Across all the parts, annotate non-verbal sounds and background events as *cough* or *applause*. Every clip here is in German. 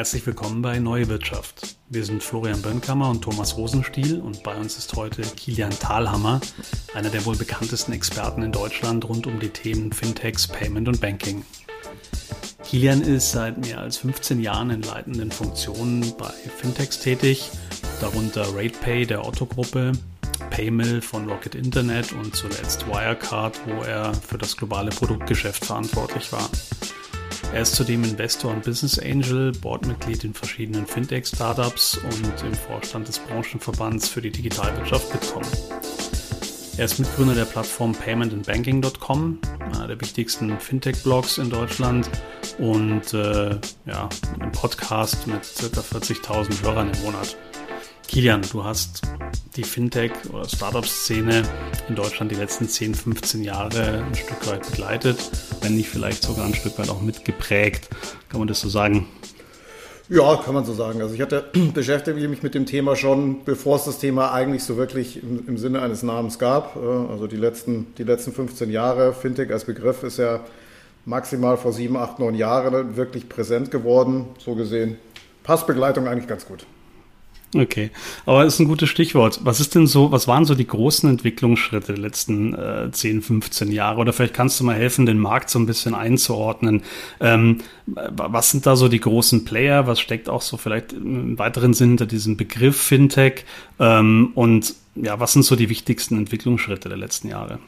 Herzlich willkommen bei Neue Wirtschaft. Wir sind Florian Bönnkammer und Thomas Rosenstiel und bei uns ist heute Kilian Thalhammer, einer der wohl bekanntesten Experten in Deutschland rund um die Themen Fintechs, Payment und Banking. Kilian ist seit mehr als 15 Jahren in leitenden Funktionen bei Fintechs tätig, darunter RatePay der Otto-Gruppe, Paymill von Rocket Internet und zuletzt Wirecard, wo er für das globale Produktgeschäft verantwortlich war. Er ist zudem Investor und Business Angel, Boardmitglied in verschiedenen Fintech-Startups und im Vorstand des Branchenverbands für die Digitalwirtschaft Bitkom. Er ist Mitgründer der Plattform paymentandbanking.com, einer der wichtigsten Fintech-Blogs in Deutschland und äh, ja, einem Podcast mit ca. 40.000 Hörern im Monat. Kilian, du hast die Fintech- oder Startup-Szene in Deutschland die letzten 10, 15 Jahre ein Stück weit begleitet, wenn nicht vielleicht sogar ein Stück weit auch mitgeprägt. Kann man das so sagen? Ja, kann man so sagen. Also ich hatte *clears throat* beschäftige mich mit dem Thema schon, bevor es das Thema eigentlich so wirklich im, im, Sinne eines Namens gab. Äh, also die letzten, die letzten 15 Jahre. Fintech als Begriff ist ja maximal vor sieben, acht, neun Jahren wirklich präsent geworden. So gesehen passt Begleitung eigentlich ganz gut. Okay, aber das ist ein gutes Stichwort. Was ist denn so, was waren so die großen Entwicklungsschritte der letzten äh, 10, 15 Jahre? Oder vielleicht kannst du mal helfen, den Markt so ein bisschen einzuordnen. Ähm, was sind da so die großen Player? Was steckt auch so vielleicht im weiteren Sinn hinter diesem Begriff Fintech? Ähm, und ja, was sind so die wichtigsten Entwicklungsschritte der letzten Jahre?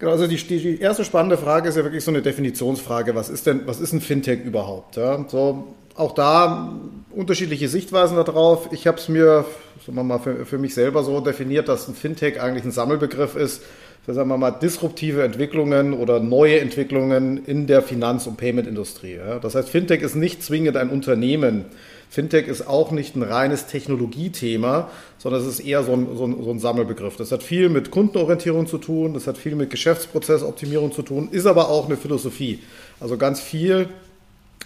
Genau, also die, die, erste spannende Frage ist ja wirklich so eine Definitionsfrage. Was ist denn, was ist ein Fintech überhaupt? Ja, so, auch da unterschiedliche Sichtweisen darauf. Ich habe es mir sagen wir mal, für, für, mich selber so definiert, dass ein Fintech eigentlich ein Sammelbegriff ist für sagen wir mal, disruptive Entwicklungen oder neue Entwicklungen in der Finanz- und Payment-Industrie. Das heißt, Fintech ist nicht zwingend ein Unternehmen. Fintech ist auch nicht ein reines Technologiethema, sondern es ist eher so ein, so, ein, so ein, Sammelbegriff. Das hat viel mit Kundenorientierung zu tun, das hat viel mit Geschäftsprozessoptimierung zu tun, ist aber auch eine Philosophie. Also ganz viel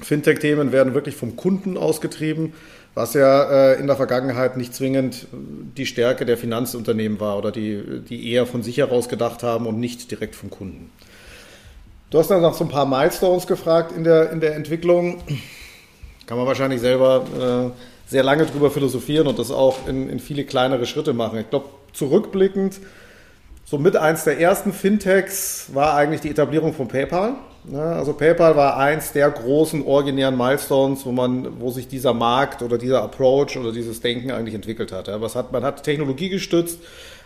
Fintech-Themen werden wirklich vom Kunden ausgetrieben, was ja äh, in der Vergangenheit nicht zwingend die Stärke der Finanzunternehmen war oder die, die eher von sich heraus gedacht haben und nicht direkt vom Kunden. Du hast dann noch so ein paar Milestones gefragt in der, in der Entwicklung. Kann man wahrscheinlich selber äh, sehr lange drüber philosophieren und das auch in, in viele kleinere Schritte machen. Ich glaube, zurückblickend, so mit eins der ersten Fintechs war eigentlich die Etablierung von PayPal. Also PayPal war eins der großen originären Milestones, wo man, wo sich dieser Markt oder dieser Approach oder dieses Denken eigentlich entwickelt hat. Was hat man hat technologiegestützt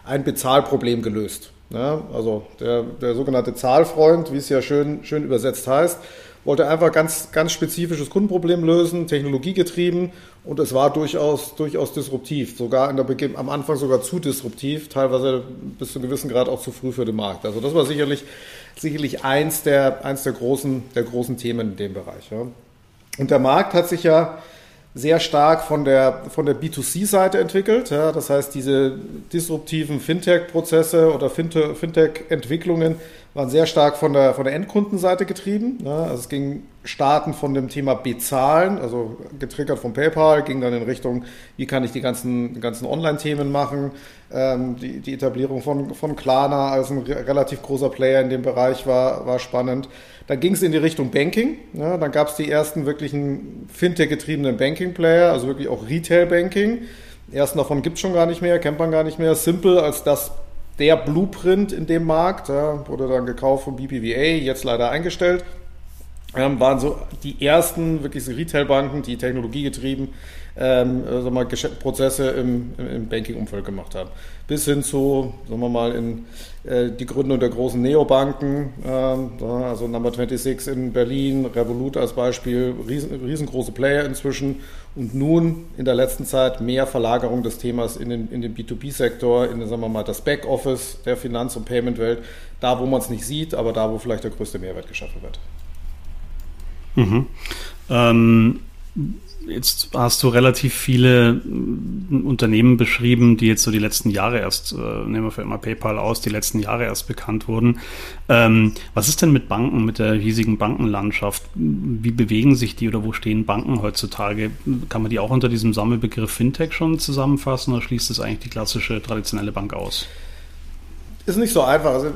ein Bezahlproblem gelöst. Also der, der sogenannte Zahlfreund, wie es ja schön, schön übersetzt heißt, wollte einfach ganz, ganz spezifisches Kundenproblem lösen, technologiegetrieben und es war durchaus, durchaus disruptiv, sogar der am Anfang sogar zu disruptiv, teilweise bis zu einem gewissen Grad auch zu früh für den Markt. Also das war sicherlich, sicherlich eins der, eins der großen, der großen Themen in dem Bereich. Ja. Und der Markt hat sich ja sehr stark von der, von der B2C-Seite entwickelt. Ja, das heißt, diese disruptiven Fintech-Prozesse oder Fintech-Entwicklungen waren sehr stark von der, von der Endkundenseite getrieben. Ja, also es ging starten von dem Thema Bezahlen, also getriggert von PayPal, ging dann in Richtung, wie kann ich die ganzen, ganzen Online-Themen machen. Ähm, die, die Etablierung von, von Klarna als ein relativ großer Player in dem Bereich war, war spannend. Dann ging es in die Richtung Banking. Ja, dann gab es die ersten wirklichen Fintech-getriebenen Banking-Player, also wirklich auch Retail-Banking. Ersten davon gibt es schon gar nicht mehr, kennt man gar nicht mehr. Simple als das der Blueprint in dem Markt, ja, wurde dann gekauft von BPVA, jetzt leider eingestellt. Ähm, waren so die ersten wirklich so Retail-Banken, die technologiegetrieben ähm, sagen wir mal, Prozesse im, im Banking-Umfeld gemacht haben. Bis hin zu, sagen wir mal, in äh, die Gründung der großen Neobanken, ähm, also Number 26 in Berlin, Revolut als Beispiel, riesen, riesengroße Player inzwischen und nun in der letzten Zeit mehr Verlagerung des Themas in den, in den B2B-Sektor, in sagen wir mal, das Backoffice der Finanz- und Payment-Welt, da wo man es nicht sieht, aber da wo vielleicht der größte Mehrwert geschaffen wird. Mhm. Ähm Jetzt hast du relativ viele mm, Unternehmen beschrieben, die jetzt so die letzten Jahre erst, äh, nehmen wir für immer PayPal aus, die letzten Jahre erst bekannt wurden. Ähm, was ist denn mit Banken, mit der riesigen Bankenlandschaft? Wie bewegen sich die oder wo stehen Banken heutzutage? Kann man die auch unter diesem Sammelbegriff Fintech schon zusammenfassen oder schließt es eigentlich die klassische traditionelle Bank aus? Ist nicht so einfach. Also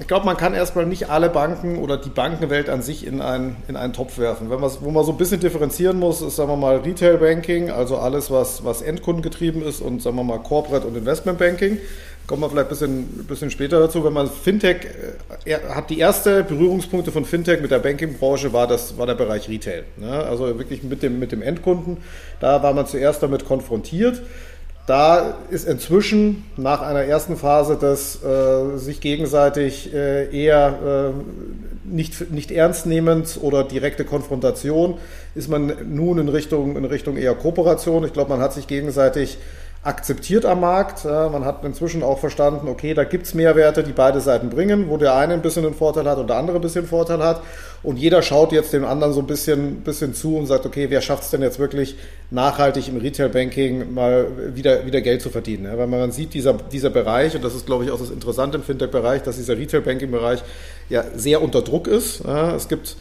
ich glaube, man kann erstmal nicht alle Banken oder die Bankenwelt an sich in einen, in einen Topf werfen. Wenn wo man so ein bisschen differenzieren muss, ist, sagen wir mal, Retail Banking, also alles, was, was endkundengetrieben ist und, sagen wir mal, Corporate und Investment Banking. Kommen wir vielleicht ein bisschen, bisschen später dazu. Wenn man Fintech, äh, hat die erste Berührungspunkte von Fintech mit der Bankingbranche war das, war der Bereich Retail. Ne? Also wirklich mit dem, mit dem Endkunden. Da war man zuerst damit konfrontiert. Da ist inzwischen nach einer ersten Phase des äh, sich gegenseitig äh, eher äh, nicht, nicht ernst nehmend oder direkte Konfrontation, ist man nun in Richtung, in Richtung eher Kooperation. Ich glaube, man hat sich gegenseitig akzeptiert am Markt. Man hat inzwischen auch verstanden, okay, da gibt es Mehrwerte, die beide Seiten bringen, wo der eine ein bisschen einen Vorteil hat und der andere ein bisschen Vorteil hat. Und jeder schaut jetzt dem anderen so ein bisschen, bisschen zu und sagt, okay, wer schafft es denn jetzt wirklich nachhaltig im Retail-Banking mal wieder, wieder Geld zu verdienen? Weil man sieht, dieser, dieser Bereich, und das ist, glaube ich, auch das Interessante im Fintech-Bereich, dass dieser Retail-Banking-Bereich ja sehr unter Druck ist. Es gibt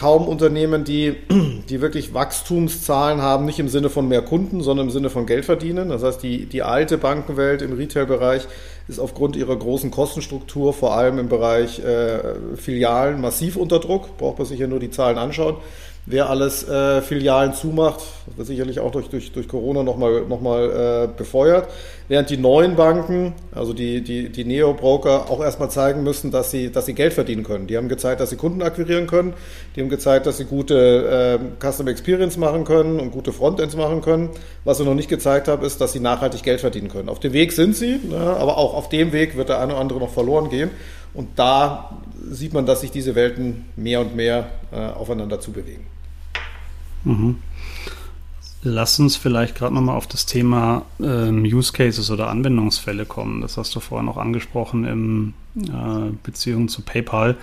kaum Unternehmen, die, *clears throat* die wirklich Wachstumszahlen haben, nicht im Sinne von mehr Kunden, sondern im Sinne von Geld verdienen. Das heißt, die, die alte Bankenwelt im Retail-Bereich ist aufgrund ihrer großen Kostenstruktur, vor allem im Bereich äh, Filialen, massiv unter Druck. Braucht man sich ja nur die Zahlen anschauen wer alles äh, Filialen zumacht, wird sicherlich auch durch, durch, durch Corona nochmal noch mal, äh, befeuert, während die neuen Banken, also die, die, die Neo-Broker, auch erstmal zeigen müssen, dass sie, dass sie Geld verdienen können. Die haben gezeigt, dass sie Kunden akquirieren können, die haben gezeigt, dass sie gute äh, Customer Experience machen können und gute Frontends machen können. Was sie noch nicht gezeigt haben, ist, dass sie nachhaltig Geld verdienen können. Auf dem Weg sind sie, ne, aber auch auf dem Weg wird der eine oder andere noch verloren gehen. Und da sieht man, dass sich diese Welten mehr und mehr äh, aufeinander zubewegen. Mhm. Lass uns vielleicht gerade nochmal auf das Thema ähm, Use Cases oder Anwendungsfälle kommen. Das hast du vorher noch angesprochen im äh, Beziehung zu PayPal.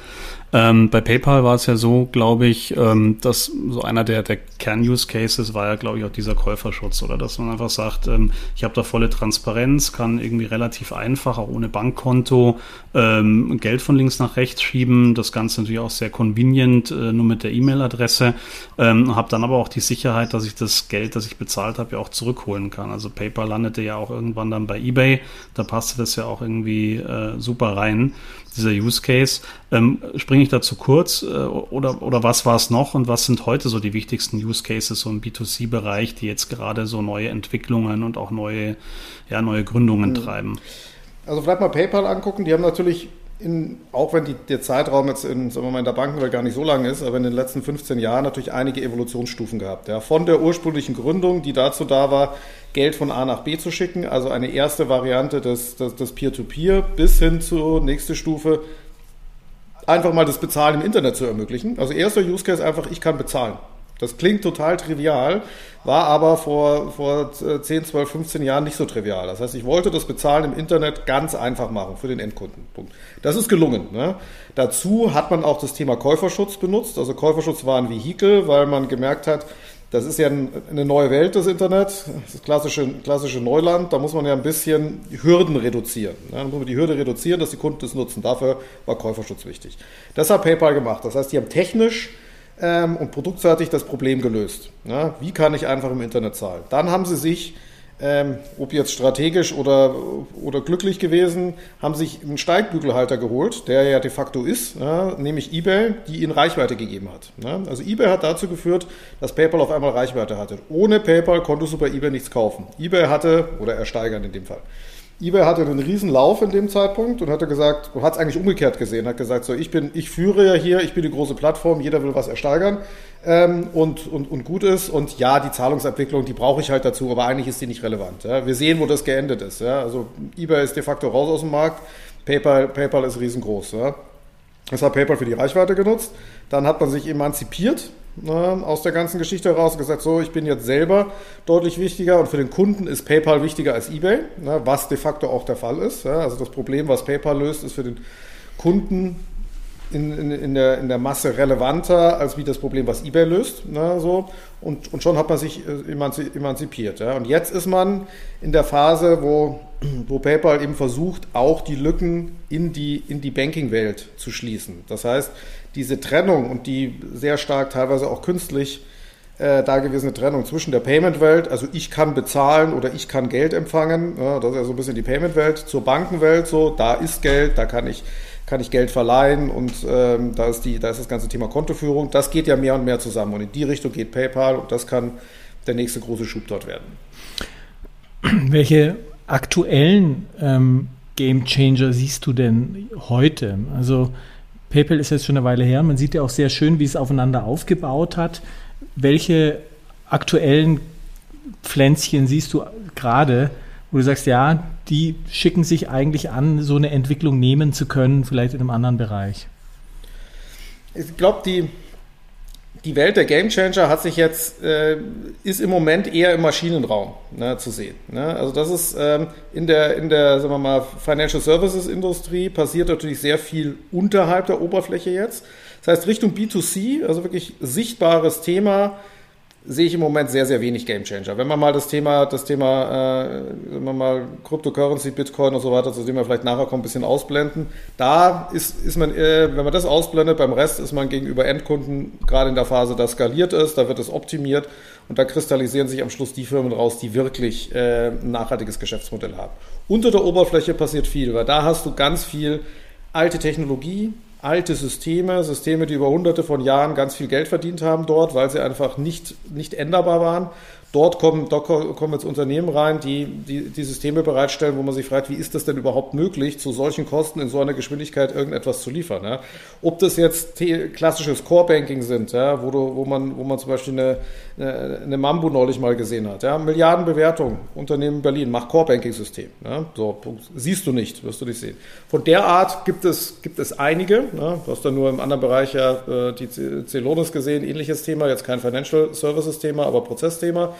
Ähm, bei PayPal war es ja so, glaube ich, ähm, dass so einer der, der Kern-Use-Cases war ja, glaube ich, auch dieser Käuferschutz oder dass man einfach sagt, ähm, ich habe da volle Transparenz, kann irgendwie relativ einfach, auch ohne Bankkonto, ähm, Geld von links nach rechts schieben. Das Ganze natürlich auch sehr convenient, äh, nur mit der E-Mail-Adresse. Ähm, habe dann aber auch die Sicherheit, dass ich das Geld, das ich bezahlt habe, ja auch zurückholen kann. Also PayPal landete ja auch irgendwann dann bei eBay. Da passte das ja auch irgendwie äh, super rein dieser Use Case. Ähm, springe ich dazu kurz äh, oder, oder was war es noch und was sind heute so die wichtigsten Use Cases so im B2C-Bereich, die jetzt gerade so neue Entwicklungen und auch neue, ja, neue Gründungen mhm. treiben? Also vielleicht mal PayPal angucken. Die haben natürlich in, auch wenn die, der Zeitraum jetzt in, sagen wir mal, in der Bankenwelt gar nicht so lang ist, aber in den letzten 15 Jahren natürlich einige Evolutionsstufen gehabt. Ja. Von der ursprünglichen Gründung, die dazu da war, Geld von A nach B zu schicken, also eine erste Variante des, des, des Peer-to-Peer, bis hin zur nächsten Stufe, einfach mal das Bezahlen im Internet zu ermöglichen. Also erster Use Case einfach, ich kann bezahlen. Das klingt total trivial, war aber vor, vor 10, 12, 15 Jahren nicht so trivial. Das heißt, ich wollte das Bezahlen im Internet ganz einfach machen für den Endkunden. Das ist gelungen. Ne? Dazu hat man auch das Thema Käuferschutz benutzt. Also Käuferschutz war ein Vehikel, weil man gemerkt hat, das ist ja eine neue Welt, das Internet, das klassische, klassische Neuland. Da muss man ja ein bisschen Hürden reduzieren. Da muss man die Hürde reduzieren, dass die Kunden das nutzen. Dafür war Käuferschutz wichtig. Das hat PayPal gemacht. Das heißt, die haben technisch ähm, und produktseitig das Problem gelöst. Ja, wie kann ich einfach im Internet zahlen? Dann haben sie sich, ähm, ob jetzt strategisch oder, oder glücklich gewesen, haben sich einen Steigbügelhalter geholt, der ja de facto ist, ja, nämlich eBay, die ihnen Reichweite gegeben hat. Ja, also eBay hat dazu geführt, dass PayPal auf einmal Reichweite hatte. Ohne PayPal konntest du bei eBay nichts kaufen. eBay hatte, oder ersteigern in dem Fall, eBay hatte einen riesen Lauf in dem Zeitpunkt und hatte gesagt, hat es eigentlich umgekehrt gesehen, hat gesagt, so ich bin, ich führe ja hier, ich bin die große Plattform, jeder will was ersteigern ähm, und, und, und gut ist und ja, die Zahlungsabwicklung, die brauche ich halt dazu, aber eigentlich ist die nicht relevant. Ja. Wir sehen, wo das geendet ist. Ja. Also eBay ist de facto raus aus dem Markt, PayPal, PayPal ist riesengroß. Ja. Das hat PayPal für die Reichweite genutzt. Dann hat man sich emanzipiert ne, aus der ganzen Geschichte heraus gesagt, so, ich bin jetzt selber deutlich wichtiger und für den Kunden ist PayPal wichtiger als eBay, ne, was de facto auch der Fall ist. Ja. Also das Problem, was PayPal löst, ist für den Kunden in, in, in, der, in der Masse relevanter als wie das Problem, was eBay löst. Ne, so. und, und schon hat man sich äh, emanzipiert. Ja. Und jetzt ist man in der Phase, wo, wo PayPal eben versucht, auch die Lücken in die, in die Banking-Welt zu schließen. Das heißt, diese Trennung und die sehr stark teilweise auch künstlich äh, dagewesene Trennung zwischen der Payment-Welt, also ich kann bezahlen oder ich kann Geld empfangen, ja, das ist ja so ein bisschen die Payment-Welt, zur Bankenwelt, so da ist Geld, da kann ich kann ich Geld verleihen und ähm, da, ist die, da ist das ganze Thema Kontoführung. Das geht ja mehr und mehr zusammen und in die Richtung geht PayPal und das kann der nächste große Schub dort werden. Welche aktuellen ähm, Game Changer siehst du denn heute? Also PayPal ist jetzt schon eine Weile her. Man sieht ja auch sehr schön, wie es aufeinander aufgebaut hat. Welche aktuellen Pflänzchen siehst du gerade, wo du sagst, ja, die schicken sich eigentlich an, so eine Entwicklung nehmen zu können, vielleicht in einem anderen Bereich? Ich glaube, die, die Welt der Gamechanger hat sich jetzt, äh, ist im Moment eher im Maschinenraum ne, zu sehen. Ne? Also das ist ähm, in der, in der, sagen wir mal, Financial Services Industrie passiert natürlich sehr viel unterhalb der Oberfläche jetzt. Das heißt, Richtung B2C, also wirklich sichtbares Thema, sehe ich im Moment sehr, sehr wenig Gamechanger. Wenn man mal das Thema, das Thema, äh, wenn man mal Cryptocurrency, Bitcoin und so weiter, zu dem wir vielleicht nachher kommen, ein bisschen ausblenden, da ist, ist man, äh, wenn man das ausblendet, beim Rest ist man gegenüber Endkunden gerade in der Phase, da skaliert ist, da wird es optimiert und da kristallisieren sich am Schluss die Firmen raus, die wirklich äh, ein nachhaltiges Geschäftsmodell haben. Unter der Oberfläche passiert viel, weil da hast du ganz viel alte Technologie, alte Systeme, Systeme, die über hunderte von Jahren ganz viel Geld verdient haben dort, weil sie einfach nicht, nicht änderbar waren. Dort kommen, dort kommen jetzt Unternehmen rein, die, die die Systeme bereitstellen, wo man sich fragt, wie ist das denn überhaupt möglich, zu solchen Kosten in so einer Geschwindigkeit irgendetwas zu liefern. Ja? Ob das jetzt klassisches Core-Banking sind, ja, wo, du, wo, man, wo man zum Beispiel eine, eine Mambo neulich mal gesehen hat. Ja? Milliardenbewertung, Unternehmen Berlin, macht Core-Banking-System. Ja? So, siehst du nicht, wirst du nicht sehen. Von der Art gibt es, gibt es einige. Ja? Du hast da nur im anderen Bereich ja äh, die Celonis gesehen, ähnliches Thema, jetzt kein Financial Services-Thema, aber Prozessthema.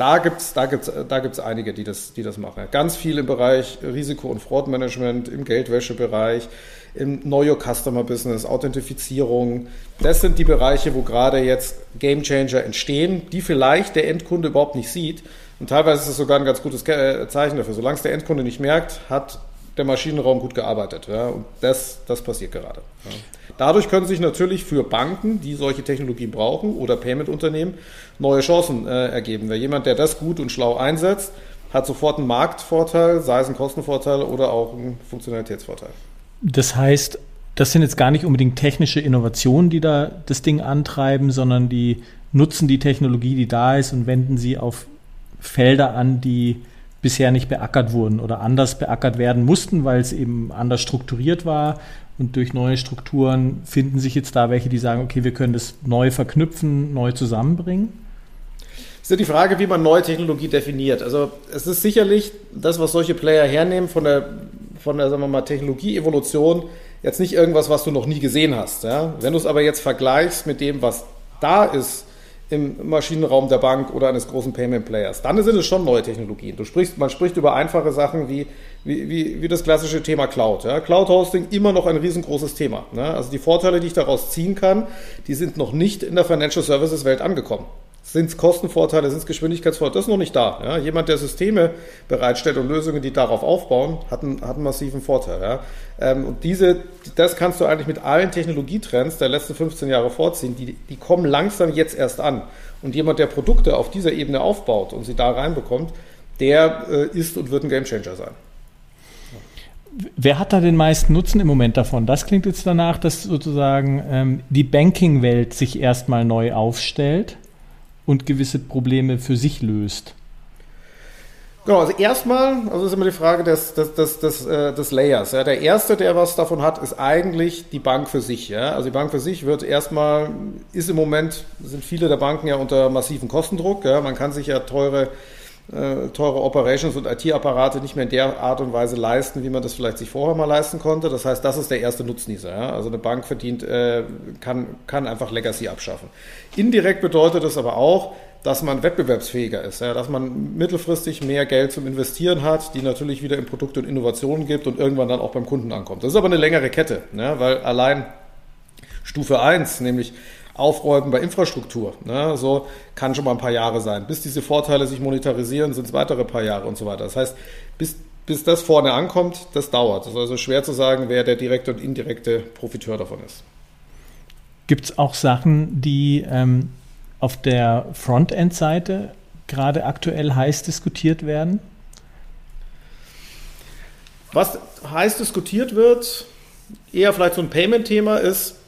Da gibt es da gibt's, da gibt's einige, die das, die das machen. Ganz viel im Bereich Risiko- und Fraudmanagement, im Geldwäschebereich, im Your Customer Business, Authentifizierung. Das sind die Bereiche, wo gerade jetzt Game Changer entstehen, die vielleicht der Endkunde überhaupt nicht sieht. Und teilweise ist es sogar ein ganz gutes äh, Zeichen dafür. Solange es der Endkunde nicht merkt, hat der Maschinenraum gut gearbeitet. Ja? Und das, das passiert gerade. Ja. Dadurch können sich natürlich für Banken, die solche Technologien brauchen oder Payment-Unternehmen, neue Chancen äh, ergeben. Wer jemand, der das gut und schlau einsetzt, hat sofort einen Marktvorteil, sei es ein Kostenvorteil oder auch einen Funktionalitätsvorteil. Das heißt, das sind jetzt gar nicht unbedingt technische Innovationen, die da das Ding antreiben, sondern die nutzen die Technologie, die da ist und wenden sie auf Felder an, die bisher nicht beackert wurden oder anders beackert werden mussten, weil es eben anders strukturiert war und durch neue Strukturen finden sich jetzt da welche, die sagen, okay, wir können das neu verknüpfen, neu zusammenbringen? Ist ja die Frage, wie man neue Technologie definiert. Also es ist sicherlich das, was solche Player hernehmen von der, von der sagen wir mal, Technologieevolution, jetzt nicht irgendwas, was du noch nie gesehen hast. Ja? Wenn du es aber jetzt vergleichst mit dem, was da ist, im Maschinenraum der Bank oder eines großen Payment Players. Dann sind es schon neue Technologien. Du sprichst, man spricht über einfache Sachen wie, wie, wie, wie das klassische Thema Cloud. Ja. Cloud Hosting immer noch ein riesengroßes Thema. Ne? Also die Vorteile, die ich daraus ziehen kann, die sind noch nicht in der Financial Services Welt angekommen. Sind es Kostenvorteile, sind es Geschwindigkeitsvorteile? Das ist noch nicht da. Ja? Jemand, der Systeme bereitstellt und Lösungen, die darauf aufbauen, hat einen, hat einen massiven Vorteil. Ja? Ähm, und diese, das kannst du eigentlich mit allen Technologietrends der letzten 15 Jahre vorziehen. Die, die kommen langsam jetzt erst an. Und jemand, der Produkte auf dieser Ebene aufbaut und sie da reinbekommt, der äh, ist und wird ein Gamechanger sein. Wer hat da den meisten Nutzen im Moment davon? Das klingt jetzt danach, dass sozusagen ähm, die Banking-Welt sich erstmal neu aufstellt und gewisse Probleme für sich löst? Genau, also erstmal, also ist immer die Frage des, des, des, des, äh, des Layers. Ja. Der erste, der was davon hat, ist eigentlich die Bank für sich. Ja. Also die Bank für sich wird erstmal, ist im Moment, sind viele der Banken ja unter massiven Kostendruck. Ja. Man kann sich ja teure teure Operations und IT-Apparate nicht mehr in der Art und Weise leisten, wie man das vielleicht sich vorher mal leisten konnte. Das heißt, das ist der erste Nutznießer. Ja? Also eine Bank verdient, äh, kann, kann einfach Legacy abschaffen. Indirekt bedeutet das aber auch, dass man wettbewerbsfähiger ist, ja? dass man mittelfristig mehr Geld zum Investieren hat, die natürlich wieder in Produkte und Innovationen gibt und irgendwann dann auch beim Kunden ankommt. Das ist aber eine längere Kette, ja? weil allein Stufe 1, nämlich Aufräumen bei Infrastruktur. Ne? So kann schon mal ein paar Jahre sein. Bis diese Vorteile sich monetarisieren, sind es weitere paar Jahre und so weiter. Das heißt, bis, bis das vorne ankommt, das dauert. Es ist also schwer zu sagen, wer der direkte und indirekte Profiteur davon ist. Gibt es auch Sachen, die ähm, auf der Frontend-Seite gerade aktuell heiß diskutiert werden? Was heiß diskutiert wird, eher vielleicht so ein Payment-Thema ist,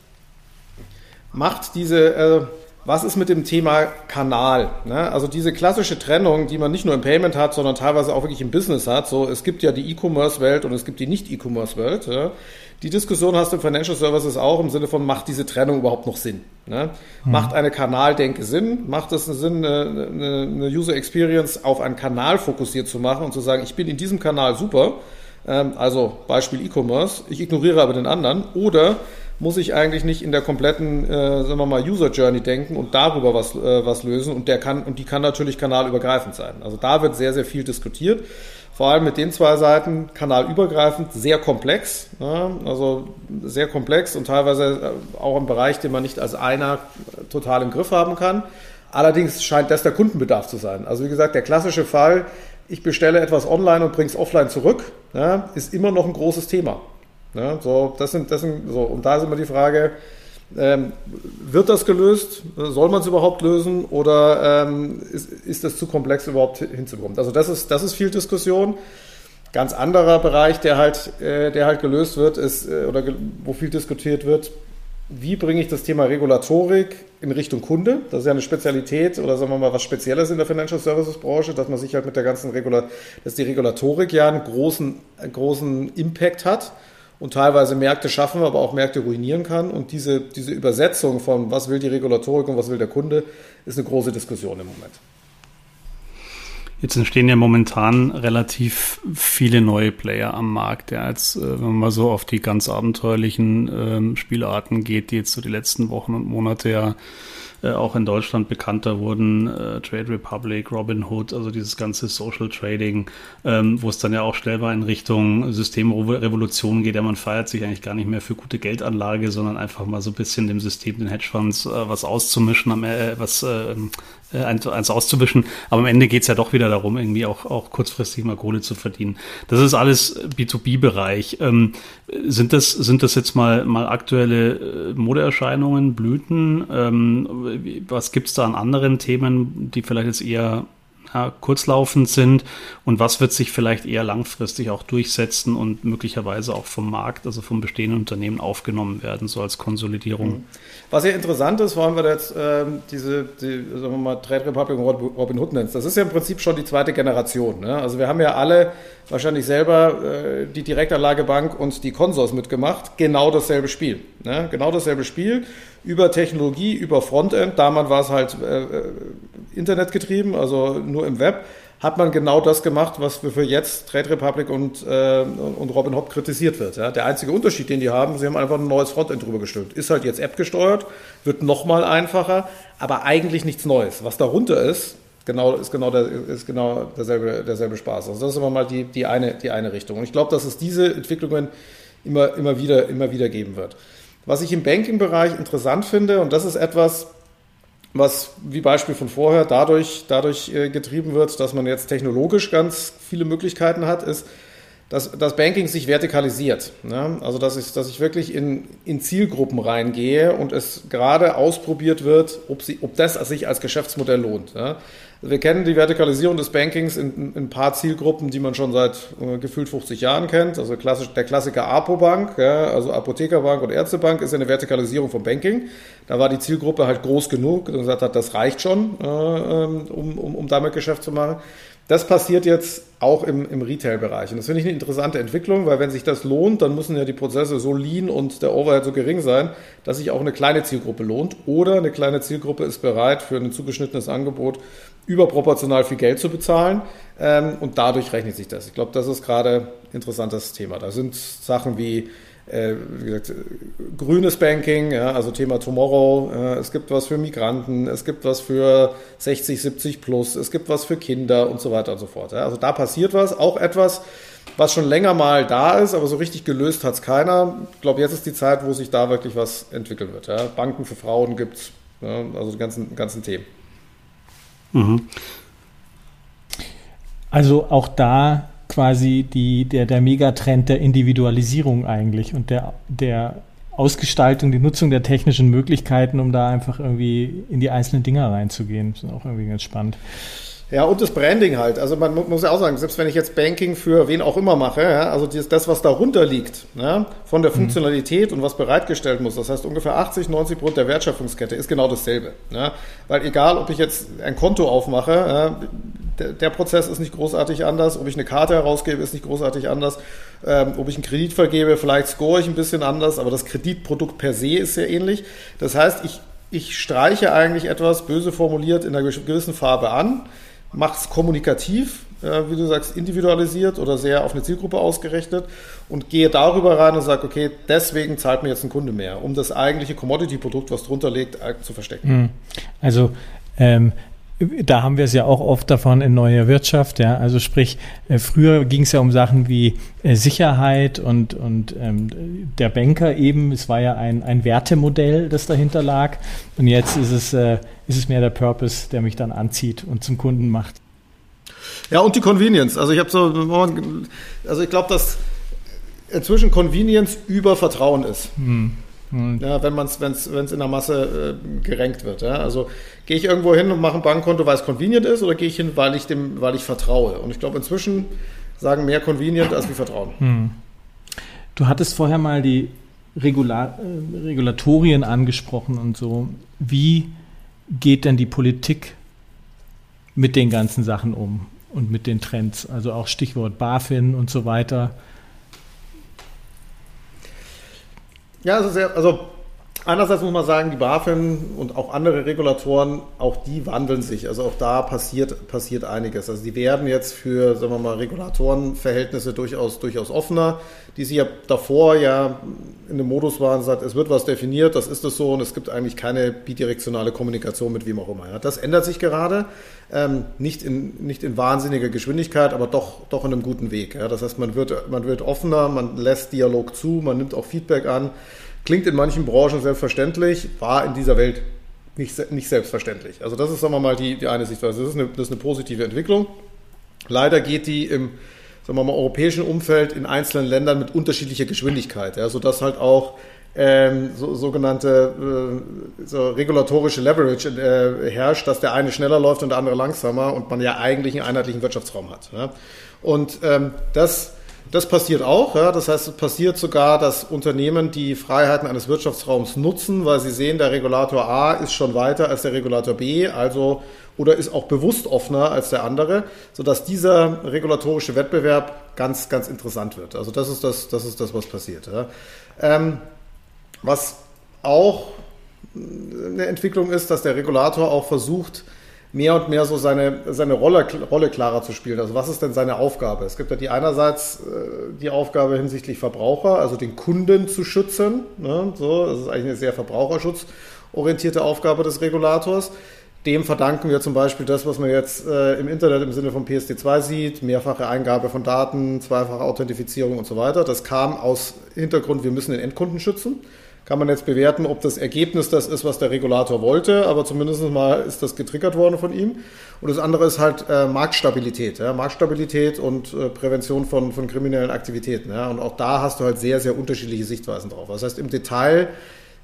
macht diese, äh, was ist mit dem Thema Kanal? Ne? Also diese klassische Trennung, die man nicht nur im Payment hat, sondern teilweise auch wirklich im Business hat. So, es gibt ja die E-Commerce-Welt und es gibt die Nicht-E-Commerce-Welt. Ja? Die Diskussion hast du im Financial Services auch im Sinne von, macht diese Trennung überhaupt noch Sinn? Ne? Mhm. Macht eine Kanaldenke Sinn? Macht es Sinn, eine, eine, User Experience auf einen Kanal fokussiert zu machen und zu sagen, ich bin in diesem Kanal super, ähm, also Beispiel E-Commerce, ich ignoriere aber den anderen, oder muss ich eigentlich nicht in der kompletten, äh, sagen wir mal, User Journey denken und darüber was, äh, was lösen und der kann, und die kann natürlich kanalübergreifend sein. Also da wird sehr, sehr viel diskutiert vor allem mit den zwei Seiten kanalübergreifend sehr komplex, ja, also sehr komplex und teilweise äh, auch im Bereich, den man nicht als einer total im Griff haben kann. Allerdings scheint das der Kundenbedarf zu sein. Also wie gesagt, der klassische Fall, ich bestelle etwas online und bringe es offline zurück, ja, ist immer noch ein großes Thema. Ja, so, das sind, das sind, so, und da ist immer die Frage, ähm, wird das gelöst? Soll man es überhaupt lösen? Oder ähm, ist, ist das zu komplex überhaupt hinzubekommen? Also das ist, das ist viel Diskussion. Ganz anderer Bereich, der halt, äh, der halt gelöst wird, ist, äh, oder wo viel diskutiert wird, wie bringe ich das Thema Regulatorik in Richtung Kunde? Das ist ja eine Spezialität oder sagen wir mal was Spezielles in der Financial Services Branche, dass man sich halt mit der ganzen Regula dass die Regulatorik ja einen großen, einen großen Impact hat und teilweise Märkte schaffen, aber auch Märkte ruinieren kann. Und diese, diese Übersetzung von was will die Regulatorik und was will der Kunde, ist eine große Diskussion im Moment. Jetzt entstehen ja momentan relativ viele neue Player am Markt. Ja, jetzt, äh, wenn man mal so auf die ganz abenteuerlichen ähm, Spielarten geht, die jetzt so die letzten Wochen und Monate ja äh, auch in Deutschland bekannter wurden, äh, Trade Republic, Robinhood, also dieses ganze Social Trading, ähm, wo es dann ja auch schnell mal in Richtung Systemrevolution geht. Ja, man feiert sich eigentlich gar nicht mehr für gute Geldanlage, sondern einfach mal so ein bisschen dem System, den Hedgefonds, äh, was auszumischen, am, äh, was äh, eins, eins auszuwischen. Aber am Ende geht's ja doch wieder darum, irgendwie auch, auch kurzfristig mal Kohle zu verdienen. Das ist alles B2B-Bereich. Ähm, sind, das, sind das jetzt mal, mal aktuelle äh, Modeerscheinungen, Blüten? Ähm, was gibt's da an anderen Themen, die vielleicht jetzt eher kurzlaufend sind und was wird sich vielleicht eher langfristig auch durchsetzen und möglicherweise auch vom Markt, also vom bestehenden Unternehmen aufgenommen werden, so als Konsolidierung. Mhm. Was ja interessant ist, weil du jetzt ähm, diese, die, sagen wir mal, Trade Republic und Robin Hood nennst, das ist ja im Prinzip schon die zweite Generation. Ne? Also wir haben ja alle wahrscheinlich selber äh, die Direktanlagebank und die Consors mitgemacht, genau dasselbe Spiel. Ne? Genau dasselbe Spiel über Technologie, über Frontend. Damals war es halt äh, äh, Internetgetrieben, also nur im Web. Hat man genau das gemacht, was für jetzt Trade Republic und, äh, und Robin Hood kritisiert wird. Ja? Der einzige Unterschied, den die haben, sie haben einfach ein neues Frontend drüber gestülpt. Ist halt jetzt App gesteuert, wird nochmal einfacher, aber eigentlich nichts Neues. Was darunter ist, genau, ist genau, der, ist genau derselbe, derselbe Spaß. Also das ist immer mal die, die, eine, die eine Richtung. Und ich glaube, dass es diese Entwicklungen immer, immer, wieder, immer wieder geben wird. Was ich im Banking-Bereich interessant finde, und das ist etwas, was wie Beispiel von vorher dadurch, dadurch äh, getrieben wird, dass man jetzt technologisch ganz viele Möglichkeiten hat, ist, dass das Banking sich vertikalisiert. Ne? Also dass ich, dass ich wirklich in, in Zielgruppen reingehe und es gerade ausprobiert wird, ob, sie, ob das sich als Geschäftsmodell lohnt. Ja? Wir kennen die Vertikalisierung des Bankings in, in ein paar Zielgruppen, die man schon seit äh, gefühlt 50 Jahren kennt. Also klassisch, der Klassiker Apobank, ja, also Apothekerbank und Ärztebank ist eine Vertikalisierung vom Banking. Da war die Zielgruppe halt groß genug und gesagt hat, das reicht schon, äh, ähm, um, um, um damit Geschäft zu machen. Das passiert jetzt auch im, im Retail-Bereich. Und das finde ich eine interessante Entwicklung, weil wenn sich das lohnt, dann müssen ja die Prozesse so lean und der Overhead so gering sein, dass sich auch eine kleine Zielgruppe lohnt. Oder eine kleine Zielgruppe ist bereit, für ein zugeschnittenes Angebot überproportional viel Geld zu bezahlen. Ähm, und dadurch rechnet sich das. Ich glaube, das ist gerade ein interessantes Thema. Da sind Sachen wie äh, wie gesagt, grünes Banking, ja, also Thema Tomorrow. Äh, es gibt was für Migranten, es gibt was für 60, 70 plus, es gibt was für Kinder und so weiter und so fort. Ja. Also da passiert was, auch etwas, was schon länger mal da ist, aber so richtig gelöst hat es keiner. Ich glaube, jetzt ist die Zeit, wo sich da wirklich was entwickeln wird. Ja. Banken für Frauen gibt es, ja, also die ganzen, ganzen Themen. Mhm. Also auch da quasi die, der, der Megatrend der Individualisierung eigentlich und der, der Ausgestaltung, die Nutzung der technischen Möglichkeiten, um da einfach irgendwie in die einzelnen Dinger reinzugehen. Das ist auch irgendwie ganz spannend. Ja, und das Branding halt. Also man muss ja auch sagen, selbst wenn ich jetzt Banking für wen auch immer mache, ja, also das, was darunter liegt, ja, von der mhm. Funktionalität und was bereitgestellt muss, das heißt ungefähr 80, 90 Prozent der Wertschöpfungskette ist genau dasselbe. Ja. Weil egal, ob ich jetzt ein Konto aufmache, der, der, Prozess ist nicht großartig anders, ob ich eine Karte herausgebe, ist nicht großartig anders, ähm, ob ich einen Kredit vergebe, vielleicht score ich ein bisschen anders, aber das Kreditprodukt per se ist sehr ähnlich. Das heißt, ich, ich streiche eigentlich etwas, böse formuliert, in einer gewissen Farbe an, mache es kommunikativ, äh, wie du sagst, individualisiert oder sehr auf eine Zielgruppe ausgerichtet und gehe darüber rein und sage, okay, deswegen zahlt mir jetzt ein Kunde mehr, um das eigentliche Commodity-Produkt, was drunter liegt, äh, zu verstecken. Hm. Also ähm, da haben wir es ja auch oft davon in neuer Wirtschaft, ja. Also sprich, äh, früher ging es ja um Sachen wie äh, Sicherheit und, und ähm, der Banker eben, es war ja ein, ein Wertemodell, das dahinter lag. Und jetzt ist es, äh, ist es mehr der Purpose, der mich dann anzieht und zum Kunden macht. Ja, und die Convenience. Also ich habe so, also ich glaube, dass inzwischen Convenience über Vertrauen ist. Hm. Hm. Ja, wenn es wenn's, wenn's in der Masse äh, gerenkt wird. Ja? Also gehe ich irgendwo hin und mache ein Bankkonto, weil es convenient ist, oder gehe ich hin, weil ich dem, weil ich vertraue? Und ich glaube, inzwischen sagen mehr convenient als wie Vertrauen. Hm. Du hattest vorher mal die Regula äh, Regulatorien angesprochen und so. Wie geht denn die Politik mit den ganzen Sachen um und mit den Trends? Also auch Stichwort BaFin und so weiter. Ja, also, sehr, also einerseits muss man sagen, die BaFin und auch andere Regulatoren, auch die wandeln sich. Also auch da passiert, passiert einiges. Also die werden jetzt für, sagen wir mal, Regulatorenverhältnisse durchaus, durchaus offener, die sie ja davor ja in dem Modus waren, sagt, es wird was definiert, das ist es so und es gibt eigentlich keine bidirektionale Kommunikation mit wem auch immer. Ja. Das ändert sich gerade, ähm, nicht, in, nicht in wahnsinniger Geschwindigkeit, aber doch, doch in einem guten Weg. Ja. Das heißt, man wird, man wird offener, man lässt Dialog zu, man nimmt auch Feedback an. Klingt in manchen Branchen selbstverständlich, war in dieser Welt nicht, nicht selbstverständlich. Also das ist, sagen wir mal, die, die eine Sichtweise. Das ist, eine, das ist eine positive Entwicklung. Leider geht die im sagen wir mal, europäischen Umfeld in einzelnen Ländern mit unterschiedlicher Geschwindigkeit, ja, sodass halt auch ähm, so, sogenannte äh, so regulatorische Leverage äh, herrscht, dass der eine schneller läuft und der andere langsamer und man ja eigentlich einen einheitlichen Wirtschaftsraum hat. Ja. Und ähm, das das passiert auch. Ja. Das heißt, es passiert sogar, dass Unternehmen die Freiheiten eines Wirtschaftsraums nutzen, weil sie sehen, der Regulator A ist schon weiter als der Regulator B, also oder ist auch bewusst offener als der andere, sodass dieser regulatorische Wettbewerb ganz, ganz interessant wird. Also das ist das, das, ist das was passiert. Ja. Ähm, was auch eine Entwicklung ist, dass der Regulator auch versucht, mehr und mehr so seine, seine Rolle, Rolle klarer zu spielen. Also was ist denn seine Aufgabe? Es gibt ja die einerseits äh, die Aufgabe hinsichtlich Verbraucher, also den Kunden zu schützen. Ne? So, das ist eigentlich eine sehr verbraucherschutzorientierte Aufgabe des Regulators. Dem verdanken wir zum Beispiel das, was man jetzt äh, im Internet im Sinne von PSD2 sieht, mehrfache Eingabe von Daten, zweifache Authentifizierung und so weiter. Das kam aus Hintergrund, wir müssen den Endkunden schützen kann man jetzt bewerten, ob das Ergebnis das ist, was der Regulator wollte, aber zumindest mal ist das getriggert worden von ihm. Und das andere ist halt äh, Marktstabilität, ja? Marktstabilität und äh, Prävention von, von kriminellen Aktivitäten. Ja? Und auch da hast du halt sehr, sehr unterschiedliche Sichtweisen drauf. Das heißt, im Detail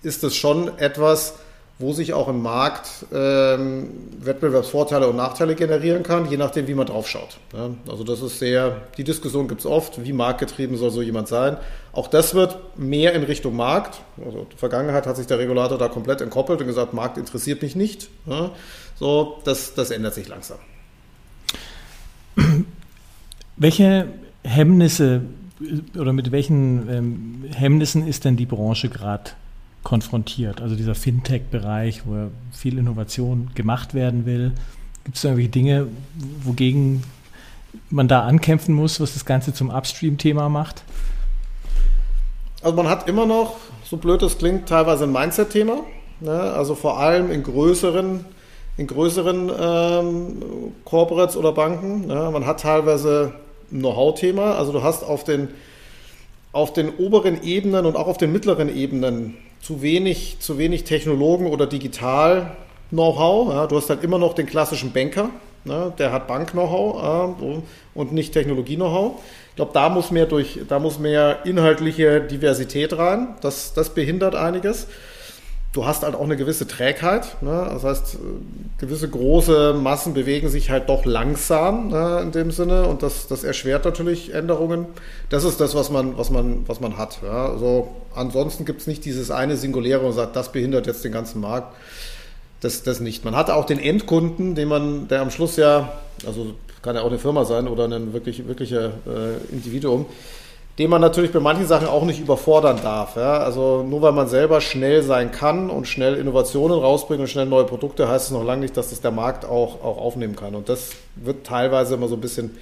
ist das schon etwas, wo sich auch im Markt ähm, Wettbewerbsvorteile und Nachteile generieren kann, je nachdem, wie man drauf schaut. Ja, also das ist sehr, die Diskussion gibt es oft, wie marktgetrieben soll so jemand sein. Auch das wird mehr in Richtung Markt. Also in der Vergangenheit hat sich der Regulator da komplett entkoppelt und gesagt, Markt interessiert mich nicht. Ja, so, das, das ändert sich langsam. Welche Hemmnisse oder mit welchen ähm, Hemmnissen ist denn die Branche gerade konfrontiert. Also dieser Fintech-Bereich, wo viel Innovation gemacht werden will. Gibt es da irgendwelche Dinge, wogegen man da ankämpfen muss, was das Ganze zum Upstream-Thema macht? Also man hat immer noch, so blöd es klingt, teilweise ein Mindset-Thema. Ne? Also vor allem in größeren, in größeren ähm, Corporates oder Banken. Ne? Man hat teilweise ein Know-how-Thema. Also du hast auf den, auf den oberen Ebenen und auch auf den mittleren Ebenen zu wenig, zu wenig Technologen oder digital Know-how. Ja, du hast halt immer noch den klassischen Banker, ne, der hat Bank-Know-how ja, und nicht Technologie-Know-how. Ich glaube, da muss mehr durch, da muss mehr inhaltliche Diversität rein. Das, das behindert einiges. du hast halt auch eine gewisse Trägheit. Ne? Das heißt, äh, gewisse große Massen bewegen sich halt doch langsam ne, in dem Sinne und das, das erschwert natürlich Änderungen. Das ist das, was man, was man, was man hat. Ja? Also ansonsten gibt es nicht dieses eine Singuläre und sagt, das behindert jetzt den ganzen Markt. Das, das nicht. Man hat auch den Endkunden, den man, der am Schluss ja, also kann ja auch eine Firma sein oder ein wirklich, wirklicher äh, Individuum, den man natürlich bei manchen Sachen auch nicht überfordern darf. Ja? Also nur weil man selber schnell sein kann und schnell Innovationen rausbringen und schnell neue Produkte, heißt es noch lange nicht, dass das der Markt auch, auch aufnehmen kann. Und das wird teilweise immer so ein bisschen,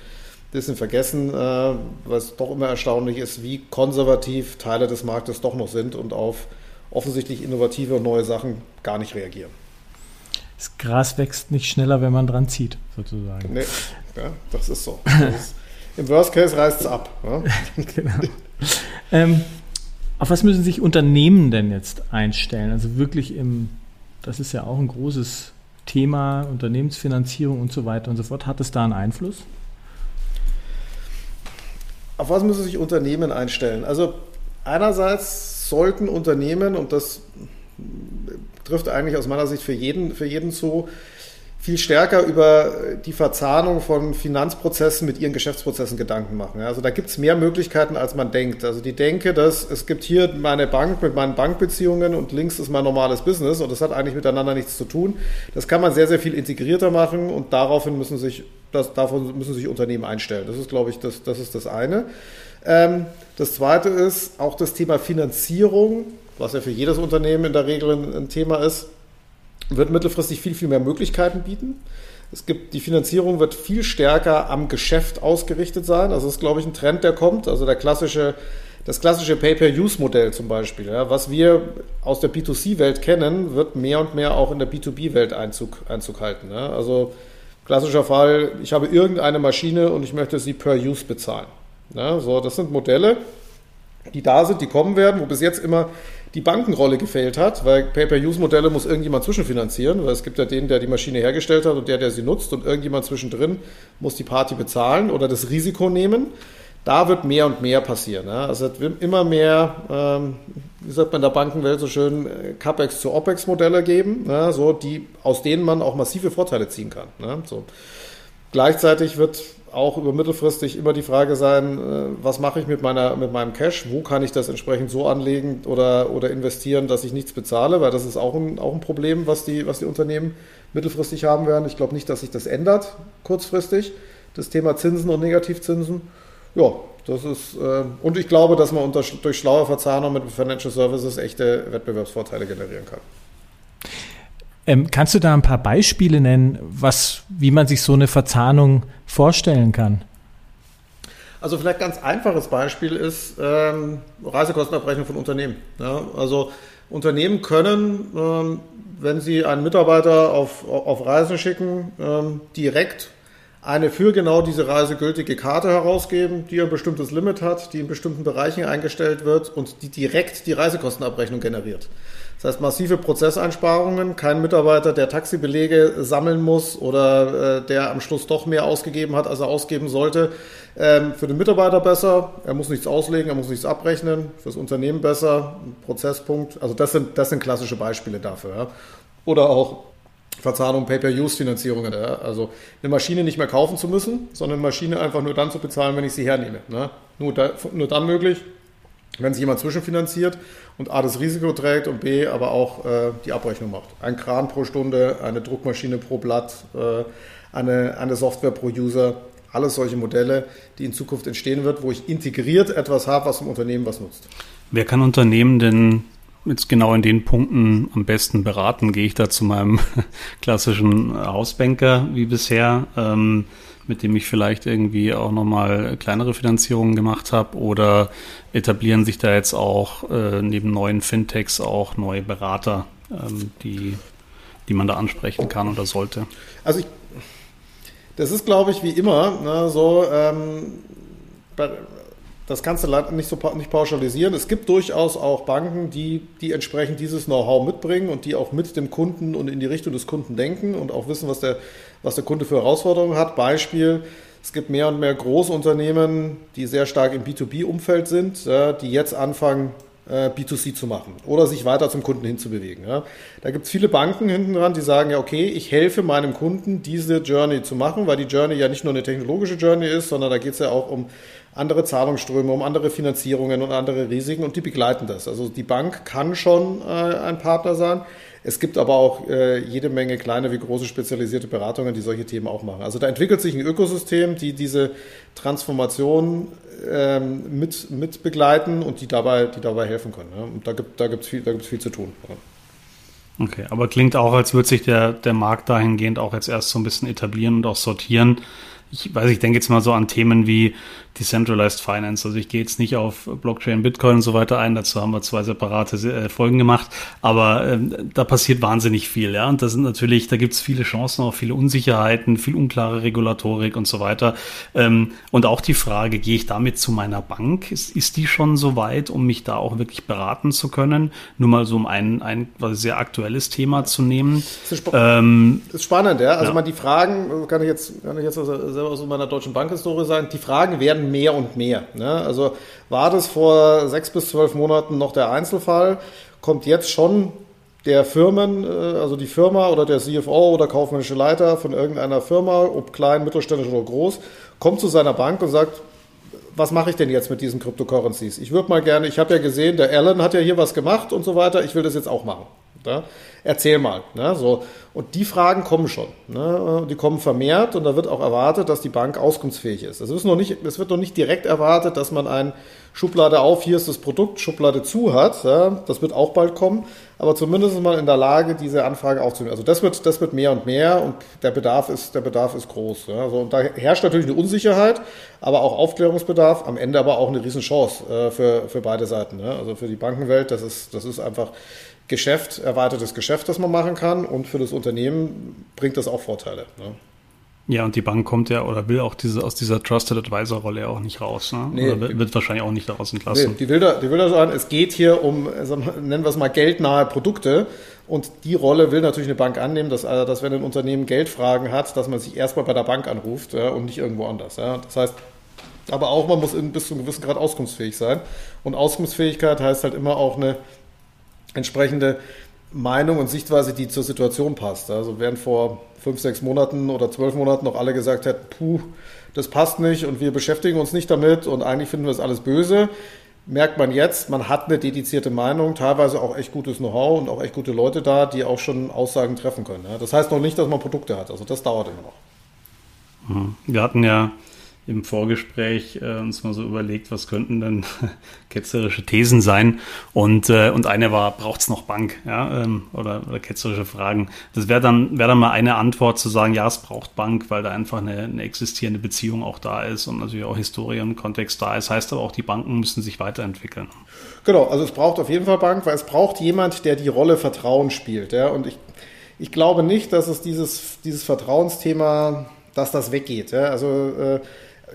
bisschen vergessen, äh, was doch immer erstaunlich ist, wie konservativ Teile des Marktes doch noch sind und auf offensichtlich innovative und neue Sachen gar nicht reagieren. Das Gras wächst nicht schneller, wenn man dran zieht, sozusagen. Nee, ja, das ist so. Das ist, im Worst Case reißt es ab. Ja? *laughs* genau. ähm, auf was müssen sich Unternehmen denn jetzt einstellen? Also wirklich im, das ist ja auch ein großes Thema, Unternehmensfinanzierung und so weiter und so fort. Hat es da einen Einfluss? Auf was müssen sich Unternehmen einstellen? Also einerseits sollten Unternehmen, und das trifft eigentlich aus meiner Sicht für jeden, für jeden zu, viel stärker über die Verzahnung von Finanzprozessen mit ihren Geschäftsprozessen Gedanken machen. Also da gibt es mehr Möglichkeiten, als man denkt. Also die denke, dass es gibt hier meine Bank mit meinen Bankbeziehungen und links ist mein normales Business und das hat eigentlich miteinander nichts zu tun. Das kann man sehr, sehr viel integrierter machen und daraufhin müssen sich, das, davon müssen sich Unternehmen einstellen. Das ist, glaube ich, das, das ist das eine. Ähm, das zweite ist auch das Thema Finanzierung, was ja für jedes Unternehmen in der Regel ein, Thema ist wird mittelfristig viel, viel mehr Möglichkeiten bieten. Es gibt, die Finanzierung wird viel stärker am Geschäft ausgerichtet sein. Also das ist, glaube ich, ein Trend, der kommt. Also der klassische, das klassische Pay-per-Use-Modell zum Beispiel, ja, was wir aus der B2C-Welt kennen, wird mehr und mehr auch in der B2B-Welt Einzug, Einzug halten. Ja. Also klassischer Fall, ich habe irgendeine Maschine und ich möchte sie per Use bezahlen. Ja, so, das sind Modelle, die da sind, die kommen werden, wo bis jetzt immer die Bankenrolle gefehlt hat, weil Pay-per-Use-Modelle muss irgendjemand zwischenfinanzieren, weil es gibt ja den, der die Maschine hergestellt hat und der, der sie nutzt und irgendjemand zwischendrin muss die Party bezahlen oder das Risiko nehmen. Da wird mehr und mehr passieren. Ja. Also es wird immer mehr, ähm, wie sagt man in der Bankenwelt so schön, äh, CapEx zu OpEx-Modelle geben, ja, so, die, aus denen man auch massive Vorteile ziehen kann. Ja. So. Gleichzeitig wird auch über mittelfristig immer die Frage sein, äh, was mache ich mit, meiner, mit meinem Cash, wo kann ich das entsprechend so anlegen oder, oder investieren, dass ich nichts bezahle, weil das ist auch ein, auch ein Problem, was die, was die Unternehmen mittelfristig haben werden. Ich glaube nicht, dass sich das ändert kurzfristig, das Thema Zinsen und Negativzinsen. Ja, das ist, äh, und ich glaube, dass man unter, durch schlaue Verzahnung mit Financial Services echte Wettbewerbsvorteile generieren kann. Ähm, kannst du da ein paar Beispiele nennen, was, wie man sich so eine Verzahnung vorstellen kann? Also vielleicht ganz einfaches Beispiel ist ähm, Reisekostenabrechnung von Unternehmen. Ja, also Unternehmen können, ähm, wenn sie einen Mitarbeiter auf, auf Reisen schicken, ähm, direkt eine für genau diese Reise gültige Karte herausgeben, die ein bestimmtes Limit hat, die in bestimmten Bereichen eingestellt wird und die direkt die Reisekostenabrechnung generiert. Das heißt massive Prozesseinsparungen, kein Mitarbeiter, der Taxibelege sammeln muss oder äh, der am Schluss doch mehr ausgegeben hat, als er ausgeben sollte. Ähm, für den Mitarbeiter besser, er muss nichts auslegen, er muss nichts abrechnen, für das Unternehmen besser, Prozesspunkt. Also das sind, das sind klassische Beispiele dafür. Ja. Oder auch Verzahnung Pay-per-Use-Finanzierungen. Ja. Also eine Maschine nicht mehr kaufen zu müssen, sondern eine Maschine einfach nur dann zu bezahlen, wenn ich sie hernehme. Ne. Nur, da, nur dann möglich, wenn sich jemand zwischenfinanziert und A das Risiko trägt und B aber auch äh, die Abrechnung macht. Ein Kran pro Stunde, eine Druckmaschine pro Blatt, äh, eine, eine Software pro User, alles solche Modelle, die in Zukunft entstehen wird, wo ich integriert etwas habe, was im Unternehmen was nutzt. Wer kann Unternehmen denn jetzt genau in den Punkten am besten beraten? Gehe ich da zu meinem *laughs* klassischen Hausbanker wie bisher? Ähm, mit dem ich vielleicht irgendwie auch nochmal kleinere Finanzierungen gemacht habe? Oder etablieren sich da jetzt auch äh, neben neuen Fintechs auch neue Berater, ähm, die, die man da ansprechen kann oder sollte? Also ich, das ist, glaube ich, wie immer ne, so. Ähm, das kannst du nicht so nicht pauschalisieren. Es gibt durchaus auch Banken, die, die entsprechend dieses Know-how mitbringen und die auch mit dem Kunden und in die Richtung des Kunden denken und auch wissen, was der, was der Kunde für Herausforderungen hat. Beispiel, es gibt mehr und mehr Großunternehmen, die sehr stark im B2B-Umfeld sind, die jetzt anfangen, äh, B2C zu machen oder sich weiter zum Kunden hinzubewegen. Da gibt es viele Banken hinten dran, die sagen, ja, okay, ich helfe meinem Kunden, diese Journey zu machen, weil die Journey ja nicht nur eine technologische Journey ist, sondern da geht es ja auch um andere Zahlungsströme, um andere Finanzierungen und andere Risiken und die begleiten das. Also die Bank kann schon äh, ein Partner sein. Es gibt aber auch äh, jede Menge kleine wie große spezialisierte Beratungen, die solche Themen auch machen. Also da entwickelt sich ein Ökosystem, die diese Transformation ähm, mit, mit begleiten und die dabei, die dabei helfen können. Ja. Und da gibt da viel, viel zu tun. Okay, aber klingt auch, als würde sich der, der Markt dahingehend auch jetzt erst so ein bisschen etablieren und auch sortieren. Ich weiß, ich denke jetzt mal so an Themen wie Decentralized Finance. Also ich gehe jetzt nicht auf Blockchain, Bitcoin und so weiter ein. Dazu haben wir zwei separate äh, Folgen gemacht. Aber ähm, da passiert wahnsinnig viel. Ja, und da sind natürlich, da gibt es viele Chancen, auch viele Unsicherheiten, viel unklare Regulatorik und so weiter. Ähm, und auch die Frage, gehe ich damit zu meiner Bank? Ist, ist die schon so weit, um mich da auch wirklich beraten zu können? Nur mal so um ein, ein sehr aktuelles Thema zu nehmen. Das ist, sp ähm, ist spannend, ja. Also ja. man die Fragen, kann ich jetzt, kann ich jetzt selber aus meiner deutschen Bankhistorie sagen, die Fragen werden mehr und mehr. Ne? Also war das vor sechs bis zwölf Monaten noch der Einzelfall, kommt jetzt schon der Firmen, äh, also die Firma oder der CFO oder kaufmännische Leiter von irgendeiner Firma, ob klein, mittelständisch oder groß, kommt zu seiner Bank und sagt, was mache ich denn jetzt mit diesen Cryptocurrencies? Ich würde mal gerne, ich habe ja gesehen, der Alan hat ja hier was gemacht und so weiter, ich will das jetzt auch machen. Ne? Erzähl mal. Ne? So. Und die Fragen kommen schon. Ne? Die kommen vermehrt und da wird auch erwartet, dass die Bank auskunftsfähig ist. Es, wird noch nicht direkt erwartet, dass man ein Schublade auf, hier ist das Produkt, Schublade zu hat. Ja? Das wird auch bald kommen. Aber zumindest ist man in der Lage, diese Anfrage aufzunehmen. Also das wird, das wird mehr und mehr und der Bedarf ist, der Bedarf ist groß. Ja? Also, und da herrscht natürlich eine Unsicherheit, aber auch Aufklärungsbedarf, am Ende aber auch eine Riesenchance äh, für, für beide Seiten. Ja? Also für die Bankenwelt, das ist, das ist einfach Geschäft, erweitertes Geschäft, das man machen kann und für das Unternehmen bringt das auch Vorteile. Ne? Ja, und die Bank kommt ja oder will auch diese, aus dieser Trusted Advisor Rolle ja auch nicht raus. Ne? Nee, oder wird, wird wahrscheinlich auch nicht daraus entlassen. Nee, die, will da, die will da sagen, es geht hier um, nennen wir es mal, geldnahe Produkte. Und die Rolle will natürlich eine Bank annehmen, dass, äh, dass wenn ein Unternehmen Geldfragen hat, dass man sich erstmal bei der Bank anruft ja, und nicht irgendwo anders. Ja. Das heißt, aber auch man muss in, bis zu einem gewissen Grad auskunftsfähig sein. Und Auskunftsfähigkeit heißt halt immer auch eine entsprechende Meinung und Sichtweise, die zur Situation passt. Also während vor fünf, sechs Monaten oder zwölf Monaten noch alle gesagt hätten, puh, das passt nicht und wir beschäftigen uns nicht damit und eigentlich finden wir das alles böse, merkt man jetzt, man hat eine dedizierte Meinung, teilweise auch echt gutes Know-how und auch echt gute Leute da, die auch schon Aussagen treffen können. Das heißt noch nicht, dass man Produkte hat. Also das dauert immer noch. Mhm. Wir hatten ja im Vorgespräch äh, uns mal so überlegt, was könnten denn *laughs* ketzerische Thesen sein. Und, äh, und eine war, braucht es noch Bank? Ja, ähm, oder, oder ketzerische Fragen. Das wäre dann, wäre dann mal eine Antwort zu sagen, ja, es braucht Bank, weil da einfach eine, eine existierende Beziehung auch da ist und natürlich auch Historie und Kontext da ist. Heißt aber auch, die Banken müssen sich weiterentwickeln. Genau, also es braucht auf jeden Fall Bank, weil es braucht jemand, der die Rolle Vertrauen spielt. Ja? Und ich, ich glaube nicht, dass es dieses, dieses Vertrauensthema, dass das weggeht. Ja? Also äh,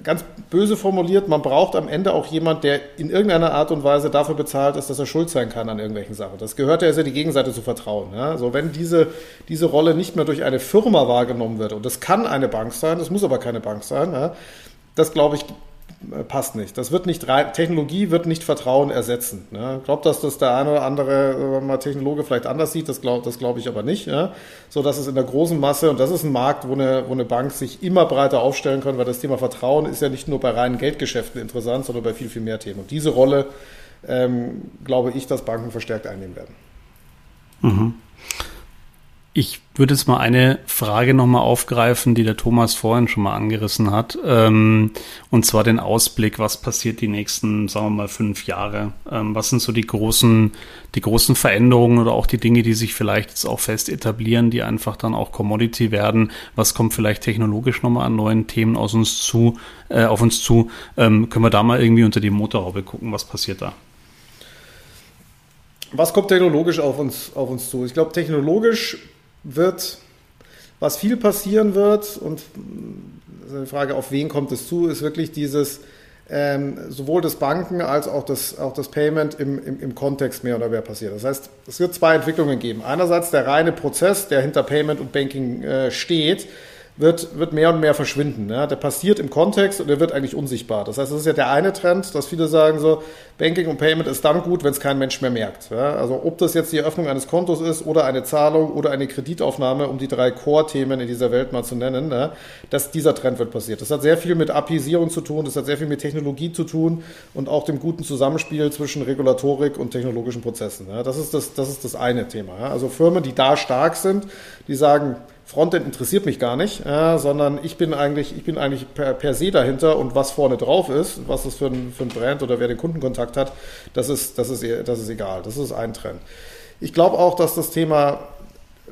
ganz böse formuliert, man braucht am Ende auch jemand, der in irgendeiner Art und Weise dafür bezahlt ist, dass er schuld sein kann an irgendwelchen Sachen. Das gehört ja also die Gegenseite zu vertrauen. Ja? Also wenn diese, diese Rolle nicht mehr durch eine Firma wahrgenommen wird, und das kann eine Bank sein, das muss aber keine Bank sein, ja? das glaube ich, passt nicht. Das wird nicht Technologie wird nicht Vertrauen ersetzen. Ne? Ich glaube, dass das der eine oder andere äh, mal Technologe vielleicht anders sieht, das glaube das glaub ich aber nicht. Ja? So dass es in der großen Masse, und das ist ein Markt, wo eine, wo eine Bank sich immer breiter aufstellen kann, weil das Thema Vertrauen ist ja nicht nur bei reinen Geldgeschäften interessant, sondern bei viel, viel mehr Themen. Und diese Rolle ähm, glaube ich, dass Banken verstärkt einnehmen werden. Mhm. Ich würde jetzt mal eine Frage nochmal aufgreifen, die der Thomas vorhin schon mal angerissen hat. Ähm, und zwar den Ausblick, was passiert die nächsten, sagen wir mal, fünf Jahre? Ähm, was sind so die großen, die großen Veränderungen oder auch die Dinge, die sich vielleicht jetzt auch fest etablieren, die einfach dann auch Commodity werden? Was kommt vielleicht technologisch nochmal an neuen Themen aus uns zu, äh, auf uns zu? Ähm, können wir da mal irgendwie unter die Motorhaube gucken, was passiert da? Was kommt technologisch auf uns, auf uns zu? Ich glaube, technologisch wird, was viel passieren wird, und die Frage, auf wen kommt es zu, ist wirklich dieses, ähm, sowohl das Banken als auch das, auch das Payment im, im, im Kontext mehr oder mehr passiert. Das heißt, es wird zwei Entwicklungen geben. Einerseits der reine Prozess, der hinter Payment und Banking äh, steht, wird, wird mehr und mehr verschwinden. Ja? Der passiert im Kontext und der wird eigentlich unsichtbar. Das heißt, das ist ja der eine Trend, dass viele sagen so, Banking und Payment ist dann gut, wenn es kein Mensch mehr merkt. Ja? Also ob das jetzt die Eröffnung eines Kontos ist oder eine Zahlung oder eine Kreditaufnahme, um die drei Core-Themen in dieser Welt mal zu nennen, ja? dass dieser Trend wird passiert. Das hat sehr viel mit APIisierung zu tun, das hat sehr viel mit Technologie zu tun und auch dem guten Zusammenspiel zwischen Regulatorik und technologischen Prozessen. Ja? Das, ist das, das ist das eine Thema. Also Firmen, die da stark sind, die sagen, Frontend interessiert mich gar nicht, äh, sondern ich bin eigentlich, ich bin eigentlich per, per, se dahinter und was vorne drauf ist, was das für ein, für ein Brand oder wer den Kundenkontakt hat, das ist, das ist, das ist egal. Das ist ein Trend. Ich glaube auch, dass das Thema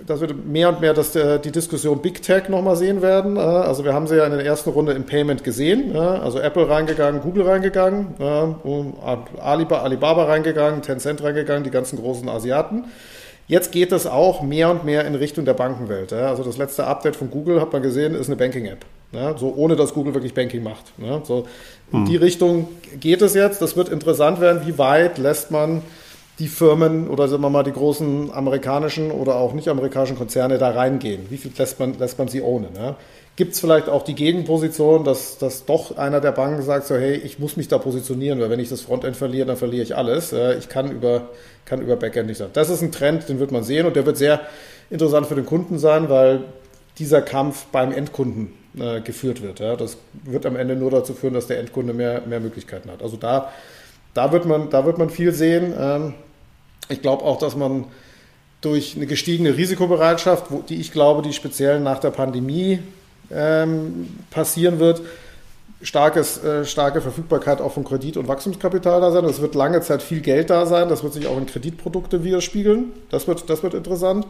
dass wir mehr und mehr dass der, die Diskussion Big Tech nochmal sehen werden. Äh, also wir haben sie ja in der ersten Runde im Payment gesehen. Also Apple reingegangen, Google reingegangen, Alibaba reingegangen, Tencent reingegangen, die ganzen großen Asiaten. Jetzt geht es auch mehr und mehr in Richtung der Bankenwelt. Also das letzte Update von Google, hat man gesehen, ist eine Banking-App. So ohne dass Google wirklich Banking macht. So in die hm. Richtung geht es jetzt. Das wird interessant werden, wie weit lässt man die Firmen oder sagen wir mal die großen amerikanischen oder auch nicht amerikanischen Konzerne da reingehen? Wie viel lässt man, lässt man sie ohne? Ne? Gibt es vielleicht auch die Gegenposition, dass, dass doch einer der Banken sagt, so hey, ich muss mich da positionieren, weil wenn ich das Frontend verliere, dann verliere ich alles. Ich kann über kann über Backend nicht sein. Das ist ein Trend, den wird man sehen und der wird sehr interessant für den Kunden sein, weil dieser Kampf beim Endkunden äh, geführt wird. Ja. Das wird am Ende nur dazu führen, dass der Endkunde mehr, mehr Möglichkeiten hat. Also da, da, wird, man, da wird man viel sehen. Ähm, ich glaube auch, dass man durch eine gestiegene Risikobereitschaft, wo, die ich glaube, die speziell nach der Pandemie ähm, passieren wird, starkes, äh, starke Verfügbarkeit auch von Kredit- und Wachstumskapital da sein. Es wird lange Zeit viel Geld da sein. Das wird sich auch in Kreditprodukte widerspiegeln. Das wird, das wird interessant.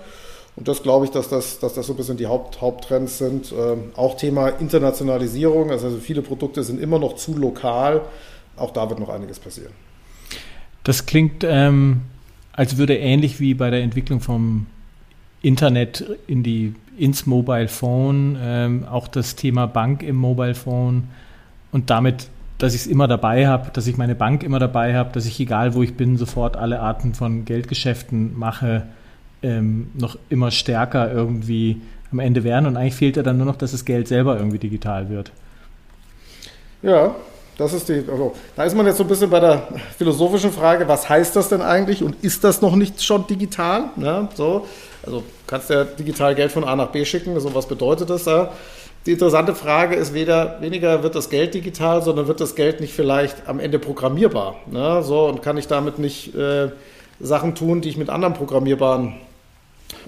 Und das glaube ich, dass das, dass das so ein bisschen die Haupt, Haupttrends sind. Ähm, auch Thema Internationalisierung. Also viele Produkte sind immer noch zu lokal. Auch da wird noch einiges passieren. Das klingt, ähm, als würde ähnlich wie bei der Entwicklung vom Internet in die, ins Mobile Phone, ähm, auch das Thema Bank im Mobile Phone und damit, dass ich es immer dabei habe, dass ich meine Bank immer dabei habe, dass ich egal wo ich bin, sofort alle Arten von Geldgeschäften mache, ähm, noch immer stärker irgendwie am Ende werden. Und eigentlich fehlt ja dann nur noch, dass das Geld selber irgendwie digital wird. Ja, das ist die, also, da ist man jetzt so ein bisschen bei der philosophischen Frage, was heißt das denn eigentlich und ist das noch nicht schon digital? Ja, so, also kannst du ja digital Geld von A nach B schicken, so was bedeutet das da? Die interessante Frage ist weder, weniger wird das Geld digital, sondern wird das Geld nicht vielleicht am Ende programmierbar. Ne? So, und kann ich damit nicht äh, Sachen tun, die ich mit anderen programmierbaren,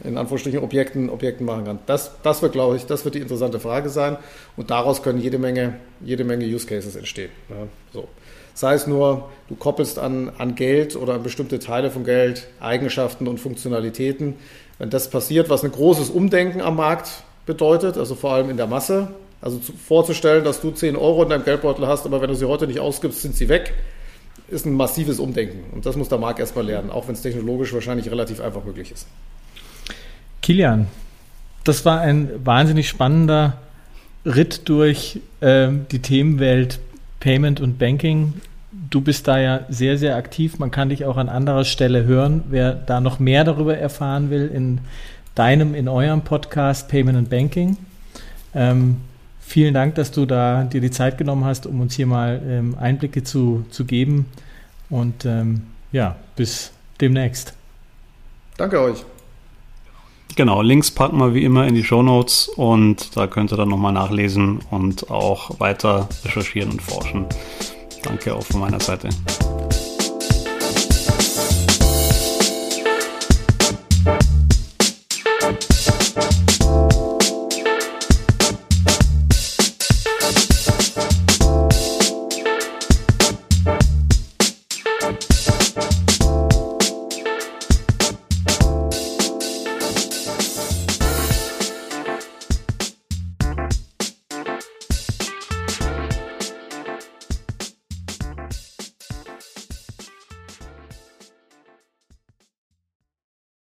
in Anführungsstrichen, Objekten, Objekten machen kann. Das, das wird, glaube ich, das wird die interessante Frage sein. Und daraus können jede Menge, jede Menge Use Cases entstehen. Ne? So. Sei es nur, du koppelst an, an Geld oder an bestimmte Teile von Geld Eigenschaften und Funktionalitäten. Wenn das passiert, was ein großes Umdenken am Markt bedeutet, also vor allem in der Masse. Also zu, vorzustellen, dass du 10 Euro in deinem Geldbeutel hast, aber wenn du sie heute nicht ausgibst, sind sie weg, ist ein massives Umdenken. Und das muss der Markt erstmal lernen, auch wenn es technologisch wahrscheinlich relativ einfach möglich ist. Kilian, das war ein wahnsinnig spannender Ritt durch äh, die Themenwelt Payment und Banking. Du bist da ja sehr, sehr aktiv. Man kann dich auch an anderer Stelle hören. Wer da noch mehr darüber erfahren will, in deinem, in eurem Podcast Payment and Banking. Ähm, vielen Dank, dass du da dir die Zeit genommen hast, um uns hier mal ähm, Einblicke zu, zu geben. Und ähm, ja, bis demnächst. Danke euch. Genau, Links packen wir wie immer in die Show Notes und da könnt ihr dann nochmal nachlesen und auch weiter recherchieren und forschen. Danke auch von meiner Seite.